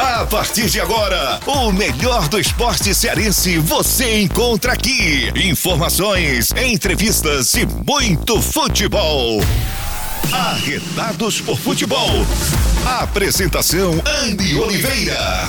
A partir de agora, o melhor do esporte cearense você encontra aqui. Informações, entrevistas e muito futebol. Arretados por futebol. Apresentação Andy Oliveira.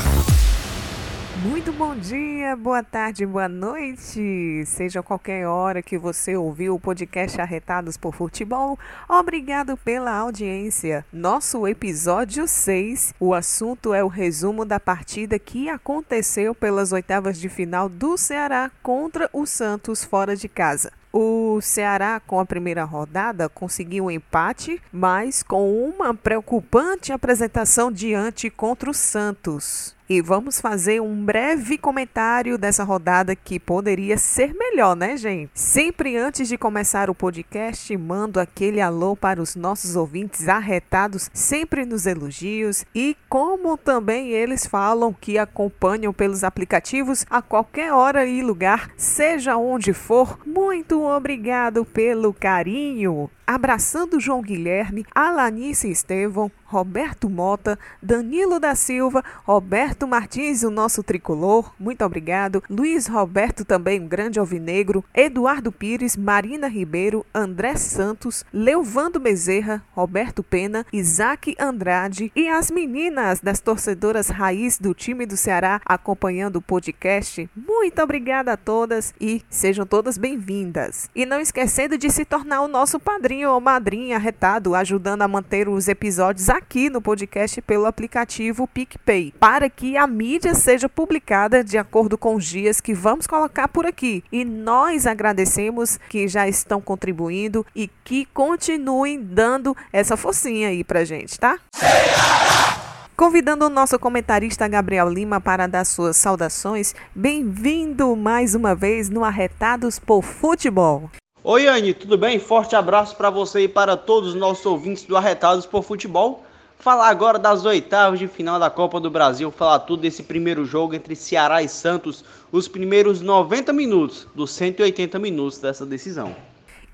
Muito bom dia, boa tarde, boa noite. Seja qualquer hora que você ouviu o podcast Arretados por Futebol, obrigado pela audiência. Nosso episódio 6, o assunto é o resumo da partida que aconteceu pelas oitavas de final do Ceará contra o Santos fora de casa. O Ceará, com a primeira rodada, conseguiu um empate, mas com uma preocupante apresentação diante contra o Santos e vamos fazer um breve comentário dessa rodada que poderia ser melhor, né, gente? Sempre antes de começar o podcast, mando aquele alô para os nossos ouvintes arretados, sempre nos elogios e como também eles falam que acompanham pelos aplicativos a qualquer hora e lugar, seja onde for. Muito obrigado pelo carinho abraçando João Guilherme, Alanice Estevão, Roberto Mota, Danilo da Silva, Roberto Martins, o nosso tricolor, muito obrigado, Luiz Roberto também, um grande alvinegro, Eduardo Pires, Marina Ribeiro, André Santos, Leovando Bezerra, Roberto Pena, Isaac Andrade e as meninas das torcedoras raiz do time do Ceará acompanhando o podcast. Muito obrigada a todas e sejam todas bem-vindas. E não esquecendo de se tornar o nosso padrinho padrinho ou madrinha arretado, ajudando a manter os episódios aqui no podcast pelo aplicativo PicPay, para que a mídia seja publicada de acordo com os dias que vamos colocar por aqui. E nós agradecemos que já estão contribuindo e que continuem dando essa focinha aí pra gente, tá? Convidando o nosso comentarista Gabriel Lima para dar suas saudações, bem-vindo mais uma vez no Arretados por Futebol. Oi, Anne, tudo bem? Forte abraço para você e para todos os nossos ouvintes do Arretados por Futebol. Falar agora das oitavas de final da Copa do Brasil, falar tudo desse primeiro jogo entre Ceará e Santos, os primeiros 90 minutos dos 180 minutos dessa decisão.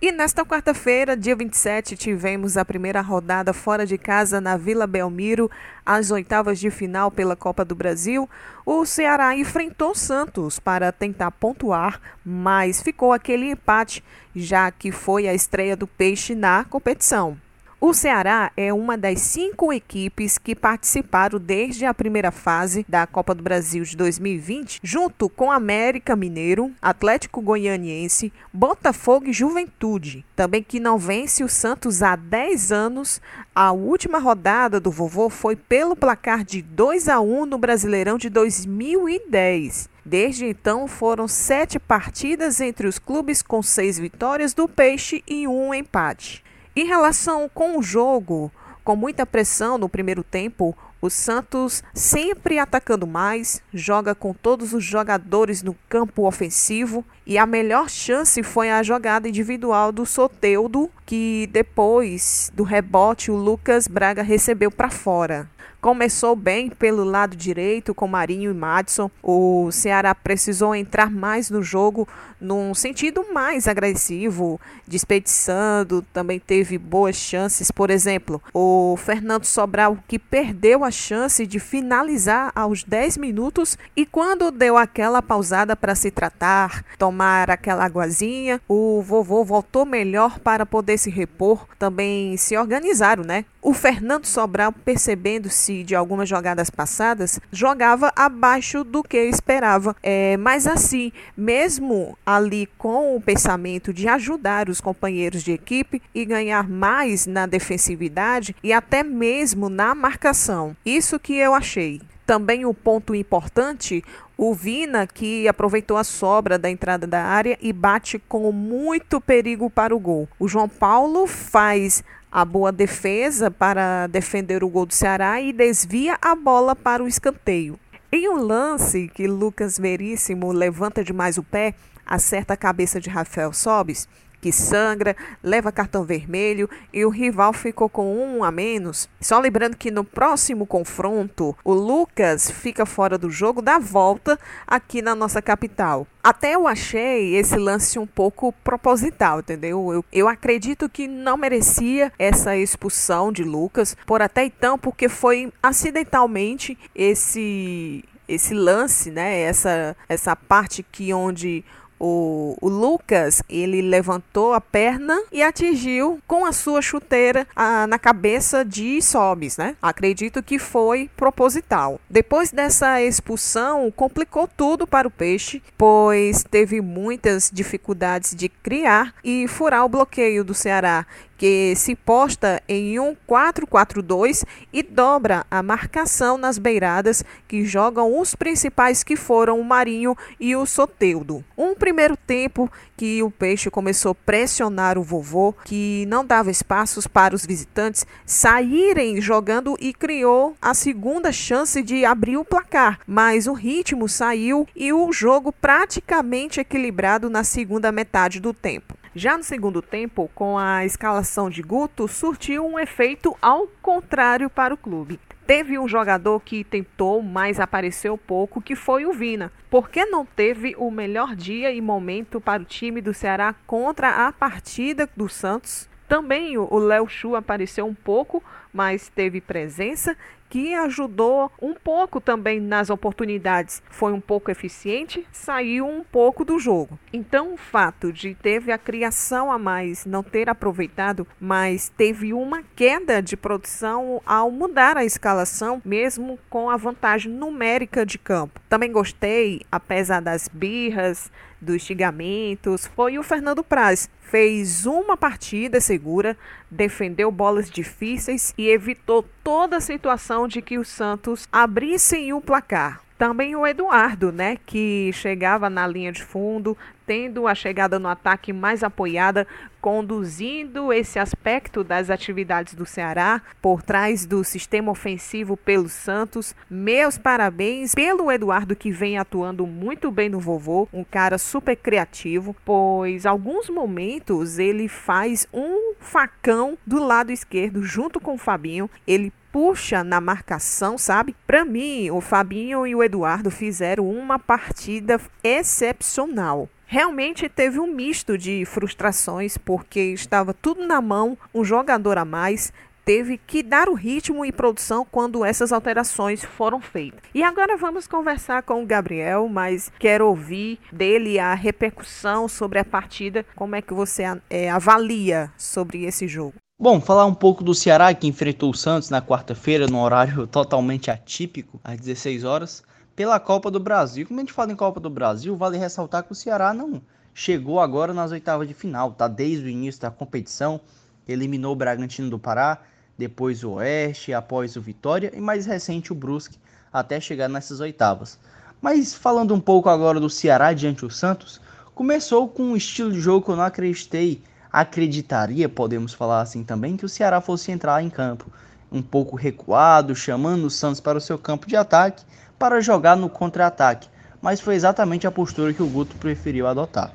E nesta quarta-feira, dia 27, tivemos a primeira rodada fora de casa na Vila Belmiro, às oitavas de final pela Copa do Brasil. O Ceará enfrentou Santos para tentar pontuar, mas ficou aquele empate, já que foi a estreia do Peixe na competição. O Ceará é uma das cinco equipes que participaram desde a primeira fase da Copa do Brasil de 2020, junto com América Mineiro, Atlético Goianiense, Botafogo e Juventude. Também que não vence o Santos há 10 anos. A última rodada do vovô foi pelo placar de 2 a 1 no Brasileirão de 2010. Desde então, foram sete partidas entre os clubes com seis vitórias do Peixe e um empate. Em relação com o jogo, com muita pressão no primeiro tempo, o Santos sempre atacando mais, joga com todos os jogadores no campo ofensivo e a melhor chance foi a jogada individual do Soteudo, que depois do rebote o Lucas Braga recebeu para fora. Começou bem pelo lado direito com Marinho e Madison. O Ceará precisou entrar mais no jogo num sentido mais agressivo, desperdiçando, também teve boas chances. Por exemplo, o Fernando Sobral que perdeu a chance de finalizar aos 10 minutos e quando deu aquela pausada para se tratar, tomar aquela aguazinha, o vovô voltou melhor para poder se repor, também se organizaram, né? O Fernando Sobral, percebendo-se de algumas jogadas passadas, jogava abaixo do que esperava. É, mas assim, mesmo ali com o pensamento de ajudar os companheiros de equipe e ganhar mais na defensividade e até mesmo na marcação. Isso que eu achei. Também o um ponto importante, o Vina, que aproveitou a sobra da entrada da área e bate com muito perigo para o gol. O João Paulo faz a boa defesa para defender o gol do Ceará e desvia a bola para o escanteio. Em um lance que Lucas Veríssimo levanta demais o pé, acerta a cabeça de Rafael Sobis, que sangra, leva cartão vermelho e o rival ficou com um a menos. Só lembrando que no próximo confronto, o Lucas fica fora do jogo da volta aqui na nossa capital. Até eu achei esse lance um pouco proposital, entendeu? Eu, eu acredito que não merecia essa expulsão de Lucas, por até então, porque foi acidentalmente esse esse lance, né? Essa essa parte que onde o, o, Lucas, ele levantou a perna e atingiu com a sua chuteira a, na cabeça de Sobis, né? Acredito que foi proposital. Depois dessa expulsão, complicou tudo para o peixe, pois teve muitas dificuldades de criar e furar o bloqueio do Ceará, que se posta em um 4-4-2 e dobra a marcação nas beiradas que jogam os principais que foram o Marinho e o Soteudo. Um primeiro tempo que o Peixe começou a pressionar o vovô, que não dava espaços para os visitantes saírem jogando e criou a segunda chance de abrir o placar, mas o ritmo saiu e o jogo praticamente equilibrado na segunda metade do tempo. Já no segundo tempo, com a escalação de Guto, surtiu um efeito ao contrário para o clube. Teve um jogador que tentou, mas apareceu pouco, que foi o Vina. Por que não teve o melhor dia e momento para o time do Ceará contra a partida do Santos? Também o Léo Chu apareceu um pouco, mas teve presença que ajudou um pouco também nas oportunidades. Foi um pouco eficiente, saiu um pouco do jogo. Então, o fato de teve a criação a mais, não ter aproveitado, mas teve uma queda de produção ao mudar a escalação, mesmo com a vantagem numérica de campo. Também gostei, apesar das birras, dos xingamentos, foi o Fernando Praz. Fez uma partida segura, defendeu bolas difíceis e evitou toda a situação de que o Santos abrissem o placar. Também o Eduardo, né, que chegava na linha de fundo, tendo a chegada no ataque mais apoiada, conduzindo esse aspecto das atividades do Ceará por trás do sistema ofensivo pelo Santos. Meus parabéns pelo Eduardo que vem atuando muito bem no vovô, um cara super criativo, pois alguns momentos ele faz um facão do lado esquerdo junto com o Fabinho. Ele puxa na marcação, sabe? Para mim, o Fabinho e o Eduardo fizeram uma partida excepcional. Realmente teve um misto de frustrações, porque estava tudo na mão, um jogador a mais, teve que dar o ritmo e produção quando essas alterações foram feitas. E agora vamos conversar com o Gabriel, mas quero ouvir dele a repercussão sobre a partida. Como é que você é, avalia sobre esse jogo? Bom, falar um pouco do Ceará que enfrentou o Santos na quarta-feira, num horário totalmente atípico, às 16 horas, pela Copa do Brasil. Como a gente fala em Copa do Brasil, vale ressaltar que o Ceará não chegou agora nas oitavas de final, tá desde o início da competição, eliminou o Bragantino do Pará, depois o Oeste, após o Vitória e mais recente o Brusque, até chegar nessas oitavas. Mas falando um pouco agora do Ceará diante do Santos, começou com um estilo de jogo que eu não acreditei acreditaria, podemos falar assim também, que o Ceará fosse entrar em campo um pouco recuado, chamando o Santos para o seu campo de ataque para jogar no contra-ataque, mas foi exatamente a postura que o Guto preferiu adotar.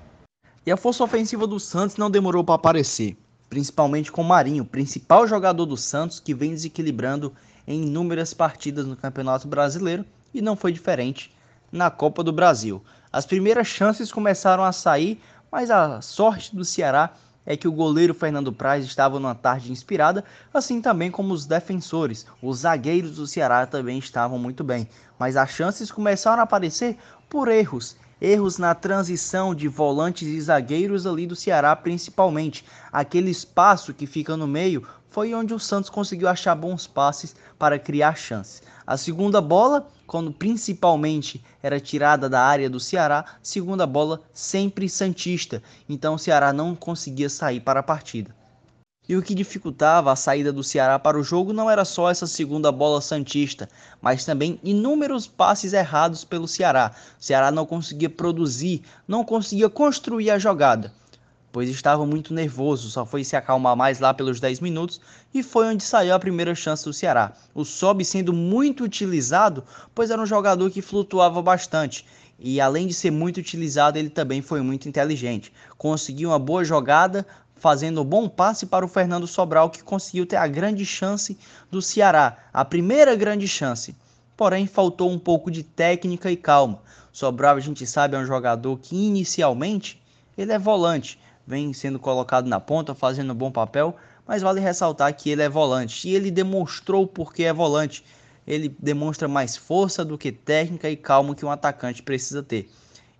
E a força ofensiva do Santos não demorou para aparecer, principalmente com o Marinho, principal jogador do Santos que vem desequilibrando em inúmeras partidas no Campeonato Brasileiro e não foi diferente na Copa do Brasil. As primeiras chances começaram a sair, mas a sorte do Ceará é que o goleiro Fernando Praz estava numa tarde inspirada, assim também como os defensores. Os zagueiros do Ceará também estavam muito bem, mas as chances começaram a aparecer por erros. Erros na transição de volantes e zagueiros ali do Ceará, principalmente. Aquele espaço que fica no meio foi onde o Santos conseguiu achar bons passes para criar chances. A segunda bola, quando principalmente era tirada da área do Ceará, segunda bola sempre santista. Então o Ceará não conseguia sair para a partida. E o que dificultava a saída do Ceará para o jogo não era só essa segunda bola santista, mas também inúmeros passes errados pelo Ceará. O Ceará não conseguia produzir, não conseguia construir a jogada. Pois estava muito nervoso, só foi se acalmar mais lá pelos 10 minutos e foi onde saiu a primeira chance do Ceará. O Sob sendo muito utilizado, pois era um jogador que flutuava bastante. E além de ser muito utilizado, ele também foi muito inteligente. Conseguiu uma boa jogada, fazendo um bom passe para o Fernando Sobral, que conseguiu ter a grande chance do Ceará, a primeira grande chance. Porém, faltou um pouco de técnica e calma. Sobral, a gente sabe, é um jogador que inicialmente ele é volante, vem sendo colocado na ponta, fazendo um bom papel, mas vale ressaltar que ele é volante e ele demonstrou porque é volante. Ele demonstra mais força do que técnica e calma que um atacante precisa ter.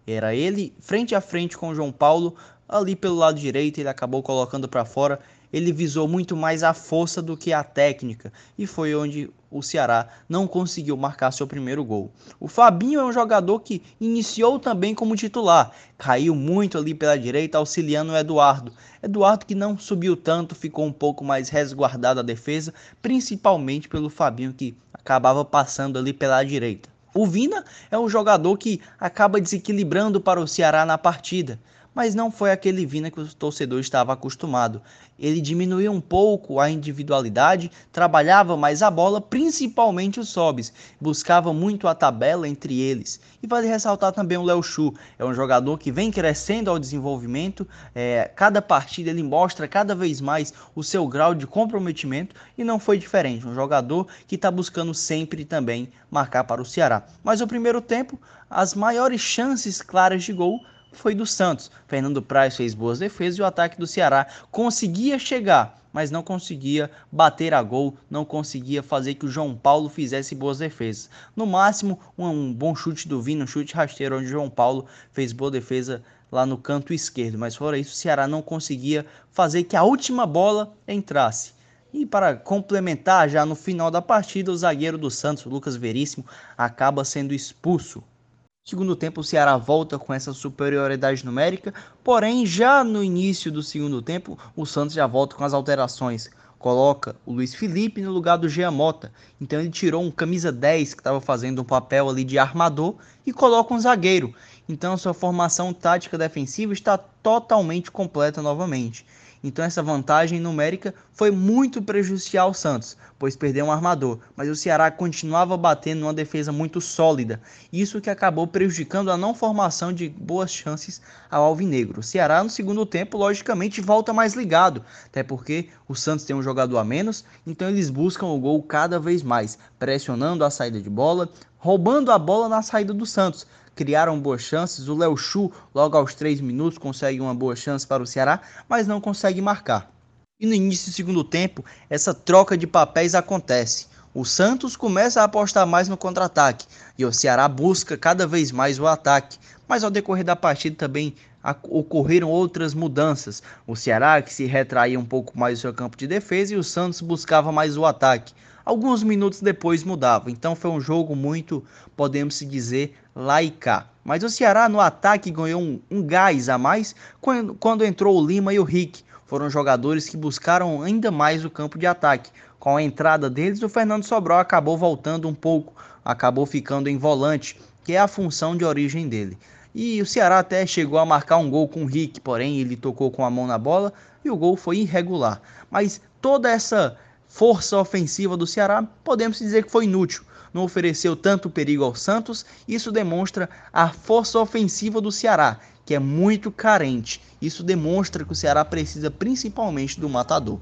Era ele frente a frente com o João Paulo, ali pelo lado direito, ele acabou colocando para fora ele visou muito mais a força do que a técnica e foi onde o Ceará não conseguiu marcar seu primeiro gol. O Fabinho é um jogador que iniciou também como titular, caiu muito ali pela direita, auxiliando o Eduardo. Eduardo que não subiu tanto, ficou um pouco mais resguardado a defesa, principalmente pelo Fabinho que acabava passando ali pela direita. O Vina é um jogador que acaba desequilibrando para o Ceará na partida mas não foi aquele Vina que o torcedor estava acostumado. Ele diminuiu um pouco a individualidade, trabalhava mais a bola, principalmente os sobes, buscava muito a tabela entre eles. E vale ressaltar também o Léo Chu, é um jogador que vem crescendo ao desenvolvimento, é, cada partida ele mostra cada vez mais o seu grau de comprometimento e não foi diferente, um jogador que está buscando sempre também marcar para o Ceará. Mas o primeiro tempo, as maiores chances claras de gol foi do Santos. Fernando Praz fez boas defesas e o ataque do Ceará conseguia chegar, mas não conseguia bater a gol, não conseguia fazer que o João Paulo fizesse boas defesas. No máximo, um, um bom chute do Vini, um chute rasteiro, onde o João Paulo fez boa defesa lá no canto esquerdo. Mas fora isso, o Ceará não conseguia fazer que a última bola entrasse. E para complementar, já no final da partida, o zagueiro do Santos, Lucas Veríssimo, acaba sendo expulso. Segundo tempo, o Ceará volta com essa superioridade numérica, porém, já no início do segundo tempo, o Santos já volta com as alterações. Coloca o Luiz Felipe no lugar do Jean Mota. Então ele tirou um camisa 10 que estava fazendo um papel ali de armador e coloca um zagueiro. Então sua formação tática defensiva está totalmente completa novamente. Então essa vantagem numérica foi muito prejudicial ao Santos, pois perdeu um armador, mas o Ceará continuava batendo numa defesa muito sólida, isso que acabou prejudicando a não formação de boas chances ao Alvinegro. O Ceará no segundo tempo, logicamente, volta mais ligado, até porque o Santos tem um jogador a menos, então eles buscam o gol cada vez mais, pressionando a saída de bola, roubando a bola na saída do Santos, criaram boas chances. O Léo Chu, logo aos 3 minutos, consegue uma boa chance para o Ceará, mas não consegue marcar. E no início do segundo tempo, essa troca de papéis acontece. O Santos começa a apostar mais no contra-ataque e o Ceará busca cada vez mais o ataque. Mas ao decorrer da partida também ocorreram outras mudanças. O Ceará que se retraía um pouco mais do seu campo de defesa e o Santos buscava mais o ataque alguns minutos depois mudava. Então foi um jogo muito, podemos se dizer, laica. Mas o Ceará no ataque ganhou um, um gás a mais quando, quando entrou o Lima e o Rick. Foram jogadores que buscaram ainda mais o campo de ataque. Com a entrada deles, o Fernando Sobral acabou voltando um pouco, acabou ficando em volante, que é a função de origem dele. E o Ceará até chegou a marcar um gol com o Rick, porém ele tocou com a mão na bola e o gol foi irregular. Mas toda essa força ofensiva do Ceará, podemos dizer que foi inútil. Não ofereceu tanto perigo ao Santos. Isso demonstra a força ofensiva do Ceará, que é muito carente. Isso demonstra que o Ceará precisa principalmente do matador.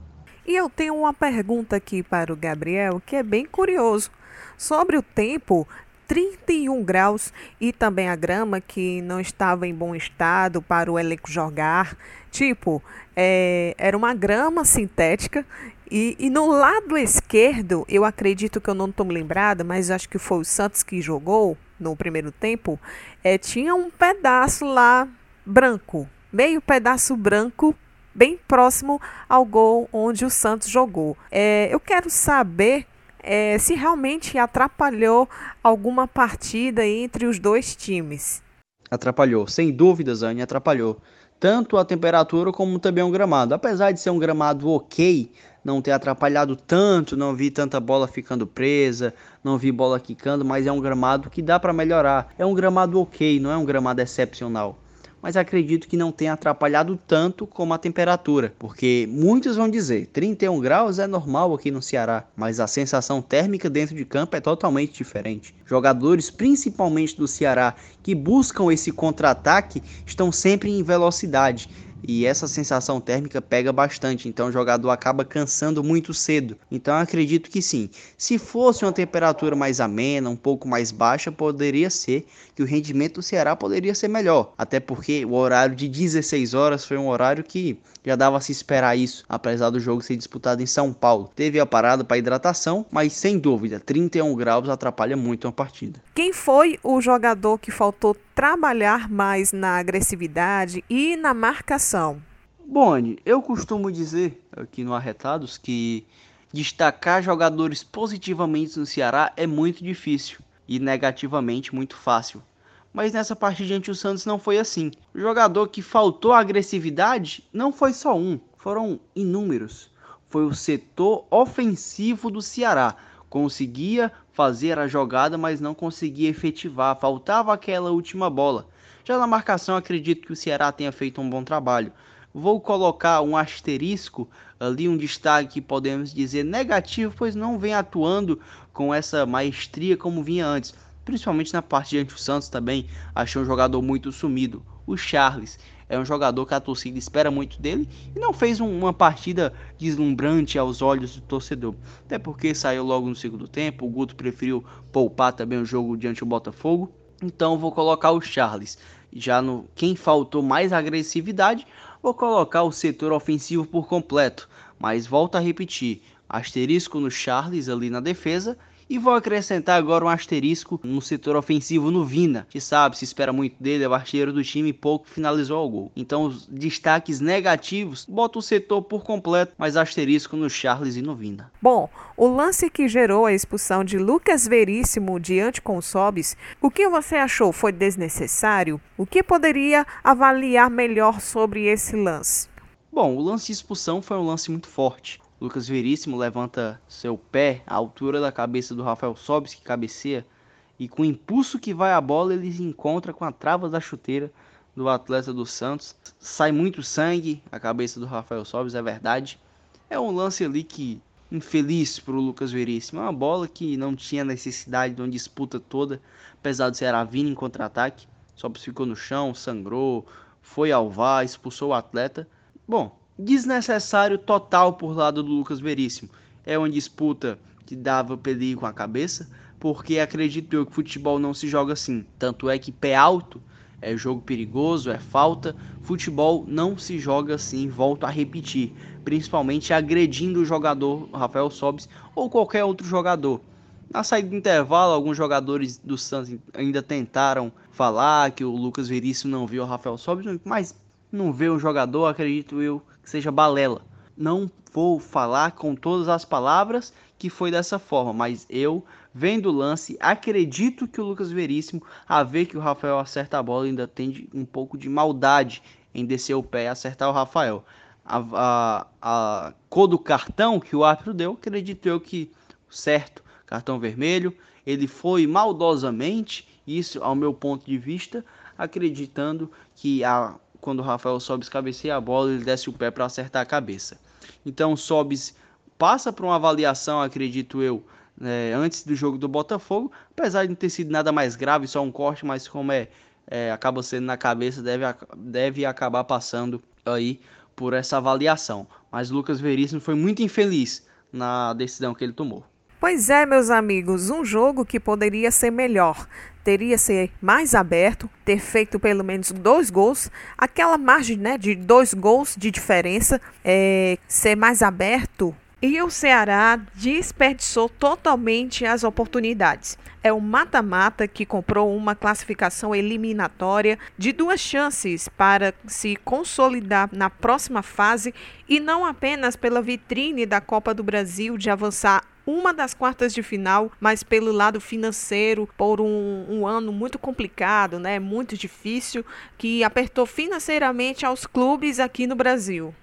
E eu tenho uma pergunta aqui para o Gabriel que é bem curioso. Sobre o tempo, 31 graus e também a grama que não estava em bom estado para o elenco jogar. Tipo, é, era uma grama sintética e, e, no lado esquerdo, eu acredito que eu não estou me lembrada, mas acho que foi o Santos que jogou no primeiro tempo. É, tinha um pedaço lá branco, meio pedaço branco, bem próximo ao gol onde o Santos jogou. É, eu quero saber é, se realmente atrapalhou alguma partida entre os dois times. Atrapalhou, sem dúvida, Zane, atrapalhou. Tanto a temperatura como também o gramado. Apesar de ser um gramado ok, não ter atrapalhado tanto, não vi tanta bola ficando presa, não vi bola quicando, mas é um gramado que dá para melhorar. É um gramado ok, não é um gramado excepcional. Mas acredito que não tenha atrapalhado tanto como a temperatura, porque muitos vão dizer 31 graus é normal aqui no Ceará, mas a sensação térmica dentro de campo é totalmente diferente. Jogadores, principalmente do Ceará, que buscam esse contra-ataque, estão sempre em velocidade e essa sensação térmica pega bastante, então o jogador acaba cansando muito cedo. Então acredito que sim. Se fosse uma temperatura mais amena, um pouco mais baixa, poderia ser que o rendimento do Ceará poderia ser melhor, até porque o horário de 16 horas foi um horário que já dava a se esperar isso, apesar do jogo ser disputado em São Paulo. Teve a parada para hidratação, mas sem dúvida, 31 graus atrapalha muito uma partida. Quem foi o jogador que faltou trabalhar mais na agressividade e na marcação? Boni, eu costumo dizer aqui no Arretados que destacar jogadores positivamente no Ceará é muito difícil e negativamente muito fácil mas nessa partida diante do Santos não foi assim. O jogador que faltou agressividade não foi só um, foram inúmeros. Foi o setor ofensivo do Ceará. Conseguia fazer a jogada, mas não conseguia efetivar, faltava aquela última bola. Já na marcação, acredito que o Ceará tenha feito um bom trabalho. Vou colocar um asterisco ali, um destaque que podemos dizer negativo, pois não vem atuando com essa maestria como vinha antes principalmente na parte diante do Santos também, achei um jogador muito sumido. O Charles é um jogador que a torcida espera muito dele e não fez um, uma partida deslumbrante aos olhos do torcedor. Até porque saiu logo no segundo tempo, o Guto preferiu poupar também o jogo diante do Botafogo. Então vou colocar o Charles. Já no quem faltou mais agressividade, vou colocar o setor ofensivo por completo. Mas volto a repetir, asterisco no Charles ali na defesa e vou acrescentar agora um asterisco no setor ofensivo no Vina, que sabe, se espera muito dele, é o artilheiro do time e pouco finalizou o gol. Então os destaques negativos, bota o setor por completo, mas asterisco no Charles e no Vina. Bom, o lance que gerou a expulsão de Lucas Veríssimo diante com Sobis, o que você achou? Foi desnecessário? O que poderia avaliar melhor sobre esse lance? Bom, o lance de expulsão foi um lance muito forte. Lucas Veríssimo levanta seu pé à altura da cabeça do Rafael Sobis, que cabeceia, e com o impulso que vai a bola, ele se encontra com a trava da chuteira do atleta do Santos. Sai muito sangue a cabeça do Rafael Sobis, é verdade. É um lance ali que infeliz para o Lucas Veríssimo. É uma bola que não tinha necessidade de uma disputa toda, apesar de ser a vindo em contra-ataque. Sobis ficou no chão, sangrou, foi ao VAR, expulsou o atleta. Bom, desnecessário total por lado do Lucas Veríssimo. É uma disputa que dava perigo com a cabeça, porque acredito eu que futebol não se joga assim. Tanto é que pé alto é jogo perigoso, é falta. Futebol não se joga assim, volto a repetir, principalmente agredindo o jogador Rafael Sobis ou qualquer outro jogador. Na saída do intervalo, alguns jogadores do Santos ainda tentaram falar que o Lucas Veríssimo não viu o Rafael Sobis, mas não vê o jogador, acredito eu, seja balela. Não vou falar com todas as palavras que foi dessa forma, mas eu, vendo o lance, acredito que o Lucas Veríssimo, a ver que o Rafael acerta a bola, ainda tem um pouco de maldade em descer o pé e acertar o Rafael. A, a, a cor do cartão que o árbitro deu, acredito eu que certo, cartão vermelho, ele foi maldosamente, isso ao meu ponto de vista, acreditando que a quando o Rafael Sobis cabeceia a bola, ele desce o pé para acertar a cabeça. Então, Sobis passa por uma avaliação, acredito eu, é, antes do jogo do Botafogo, apesar de não ter sido nada mais grave, só um corte, mas como é, é acaba sendo na cabeça, deve, deve acabar passando aí por essa avaliação. Mas Lucas Veríssimo foi muito infeliz na decisão que ele tomou. Pois é, meus amigos, um jogo que poderia ser melhor. Teria ser mais aberto, ter feito pelo menos dois gols, aquela margem né, de dois gols de diferença, é, ser mais aberto. E o Ceará desperdiçou totalmente as oportunidades. É o mata-mata que comprou uma classificação eliminatória de duas chances para se consolidar na próxima fase e não apenas pela vitrine da Copa do Brasil de avançar uma das quartas de final, mas pelo lado financeiro, por um, um ano muito complicado, né, muito difícil, que apertou financeiramente aos clubes aqui no Brasil.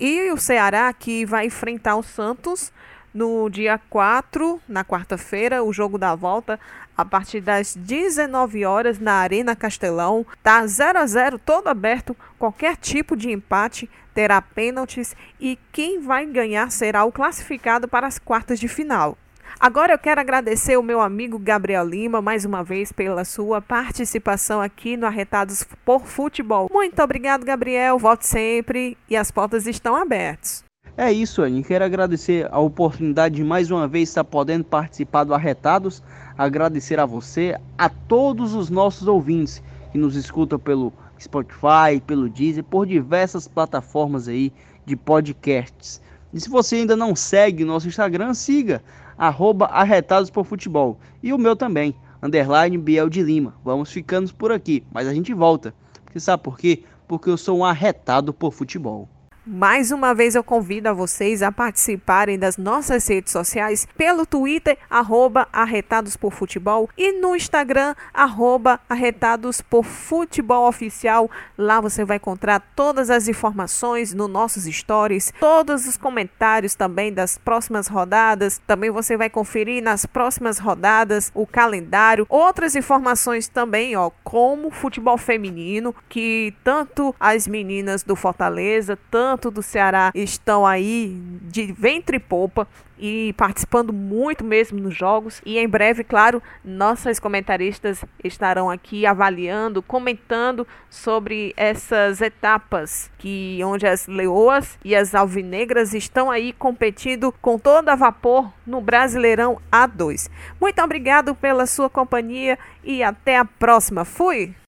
E o Ceará que vai enfrentar o Santos no dia 4, na quarta-feira, o jogo da volta, a partir das 19 horas na Arena Castelão. Tá 0 a 0 todo aberto, qualquer tipo de empate terá pênaltis e quem vai ganhar será o classificado para as quartas de final. Agora eu quero agradecer o meu amigo Gabriel Lima mais uma vez pela sua participação aqui no Arretados por Futebol. Muito obrigado, Gabriel. Volte sempre e as portas estão abertas. É isso, Anny. Quero agradecer a oportunidade de mais uma vez estar podendo participar do Arretados. Agradecer a você, a todos os nossos ouvintes que nos escutam pelo Spotify, pelo Deezer, por diversas plataformas aí de podcasts. E se você ainda não segue nosso Instagram, siga, arroba Arretados por Futebol. E o meu também, underline Biel de Lima. Vamos ficando por aqui, mas a gente volta. Você sabe por quê? Porque eu sou um arretado por futebol. Mais uma vez eu convido a vocês a participarem das nossas redes sociais pelo Twitter, arroba Arretados por Futebol e no Instagram, arroba Arretados por Futebol Oficial. Lá você vai encontrar todas as informações no nossos stories, todos os comentários também das próximas rodadas. Também você vai conferir nas próximas rodadas o calendário, outras informações também, ó, como futebol feminino, que tanto as meninas do Fortaleza, tanto tanto do Ceará estão aí de ventre e popa e participando muito mesmo nos jogos. E em breve, claro, nossas comentaristas estarão aqui avaliando, comentando sobre essas etapas que onde as leoas e as alvinegras estão aí competindo com todo a vapor no Brasileirão A2. Muito obrigado pela sua companhia e até a próxima. Fui.